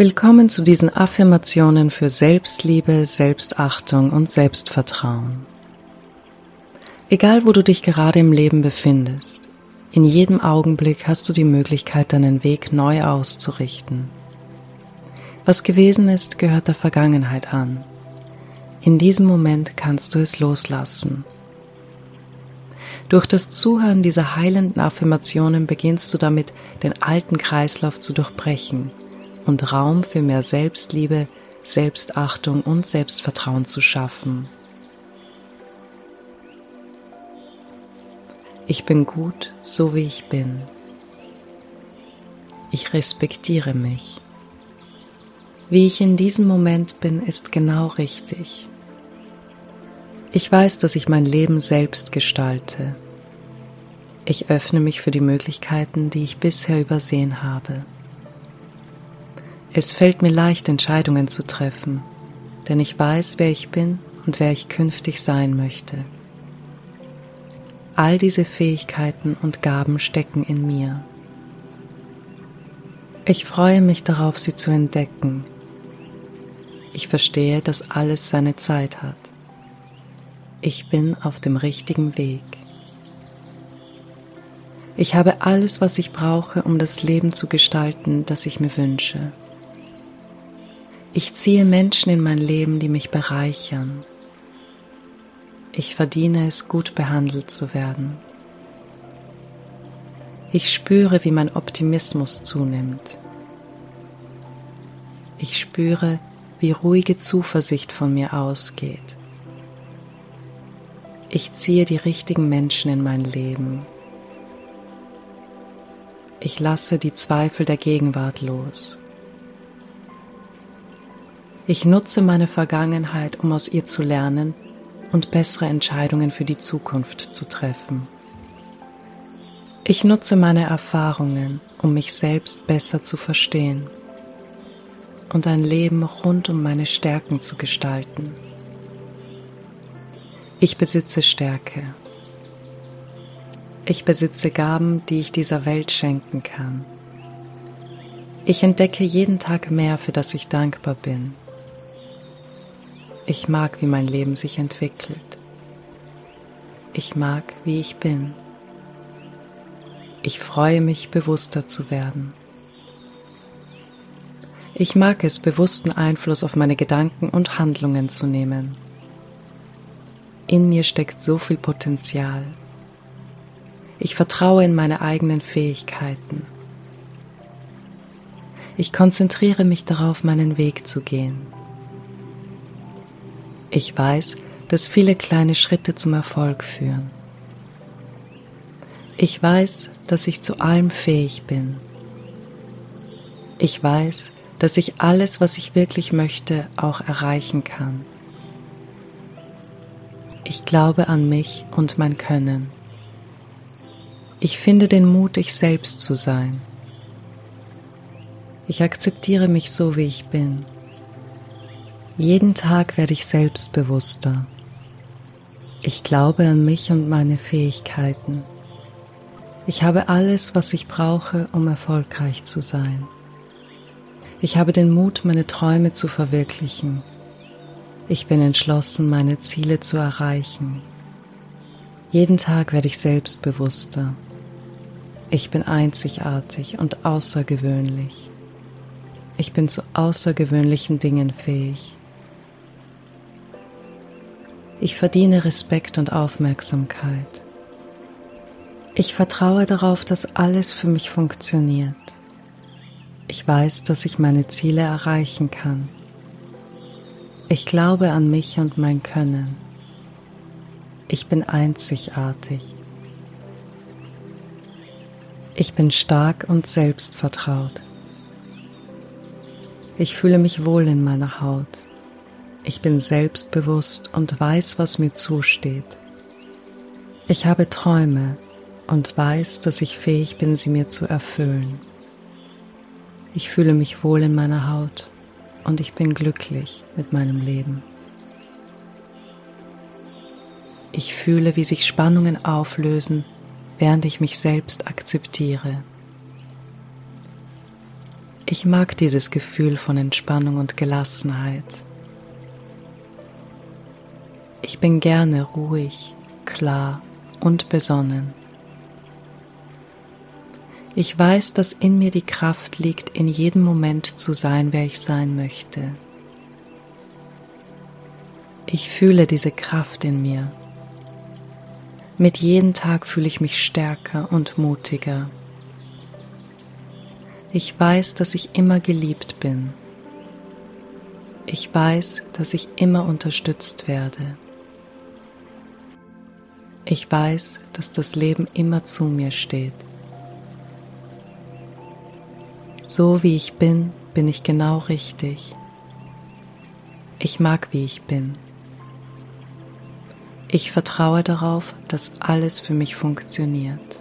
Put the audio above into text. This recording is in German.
Willkommen zu diesen Affirmationen für Selbstliebe, Selbstachtung und Selbstvertrauen. Egal wo du dich gerade im Leben befindest, in jedem Augenblick hast du die Möglichkeit, deinen Weg neu auszurichten. Was gewesen ist, gehört der Vergangenheit an. In diesem Moment kannst du es loslassen. Durch das Zuhören dieser heilenden Affirmationen beginnst du damit, den alten Kreislauf zu durchbrechen und Raum für mehr Selbstliebe, Selbstachtung und Selbstvertrauen zu schaffen. Ich bin gut, so wie ich bin. Ich respektiere mich. Wie ich in diesem Moment bin, ist genau richtig. Ich weiß, dass ich mein Leben selbst gestalte. Ich öffne mich für die Möglichkeiten, die ich bisher übersehen habe. Es fällt mir leicht, Entscheidungen zu treffen, denn ich weiß, wer ich bin und wer ich künftig sein möchte. All diese Fähigkeiten und Gaben stecken in mir. Ich freue mich darauf, sie zu entdecken. Ich verstehe, dass alles seine Zeit hat. Ich bin auf dem richtigen Weg. Ich habe alles, was ich brauche, um das Leben zu gestalten, das ich mir wünsche. Ich ziehe Menschen in mein Leben, die mich bereichern. Ich verdiene es, gut behandelt zu werden. Ich spüre, wie mein Optimismus zunimmt. Ich spüre, wie ruhige Zuversicht von mir ausgeht. Ich ziehe die richtigen Menschen in mein Leben. Ich lasse die Zweifel der Gegenwart los. Ich nutze meine Vergangenheit, um aus ihr zu lernen und bessere Entscheidungen für die Zukunft zu treffen. Ich nutze meine Erfahrungen, um mich selbst besser zu verstehen und ein Leben rund um meine Stärken zu gestalten. Ich besitze Stärke. Ich besitze Gaben, die ich dieser Welt schenken kann. Ich entdecke jeden Tag mehr, für das ich dankbar bin. Ich mag, wie mein Leben sich entwickelt. Ich mag, wie ich bin. Ich freue mich, bewusster zu werden. Ich mag es, bewussten Einfluss auf meine Gedanken und Handlungen zu nehmen. In mir steckt so viel Potenzial. Ich vertraue in meine eigenen Fähigkeiten. Ich konzentriere mich darauf, meinen Weg zu gehen. Ich weiß, dass viele kleine Schritte zum Erfolg führen. Ich weiß, dass ich zu allem fähig bin. Ich weiß, dass ich alles, was ich wirklich möchte, auch erreichen kann. Ich glaube an mich und mein Können. Ich finde den Mut, ich selbst zu sein. Ich akzeptiere mich so, wie ich bin. Jeden Tag werde ich selbstbewusster. Ich glaube an mich und meine Fähigkeiten. Ich habe alles, was ich brauche, um erfolgreich zu sein. Ich habe den Mut, meine Träume zu verwirklichen. Ich bin entschlossen, meine Ziele zu erreichen. Jeden Tag werde ich selbstbewusster. Ich bin einzigartig und außergewöhnlich. Ich bin zu außergewöhnlichen Dingen fähig. Ich verdiene Respekt und Aufmerksamkeit. Ich vertraue darauf, dass alles für mich funktioniert. Ich weiß, dass ich meine Ziele erreichen kann. Ich glaube an mich und mein Können. Ich bin einzigartig. Ich bin stark und selbstvertraut. Ich fühle mich wohl in meiner Haut. Ich bin selbstbewusst und weiß, was mir zusteht. Ich habe Träume und weiß, dass ich fähig bin, sie mir zu erfüllen. Ich fühle mich wohl in meiner Haut und ich bin glücklich mit meinem Leben. Ich fühle, wie sich Spannungen auflösen, während ich mich selbst akzeptiere. Ich mag dieses Gefühl von Entspannung und Gelassenheit. Ich bin gerne ruhig, klar und besonnen. Ich weiß, dass in mir die Kraft liegt, in jedem Moment zu sein, wer ich sein möchte. Ich fühle diese Kraft in mir. Mit jedem Tag fühle ich mich stärker und mutiger. Ich weiß, dass ich immer geliebt bin. Ich weiß, dass ich immer unterstützt werde. Ich weiß, dass das Leben immer zu mir steht. So wie ich bin, bin ich genau richtig. Ich mag, wie ich bin. Ich vertraue darauf, dass alles für mich funktioniert.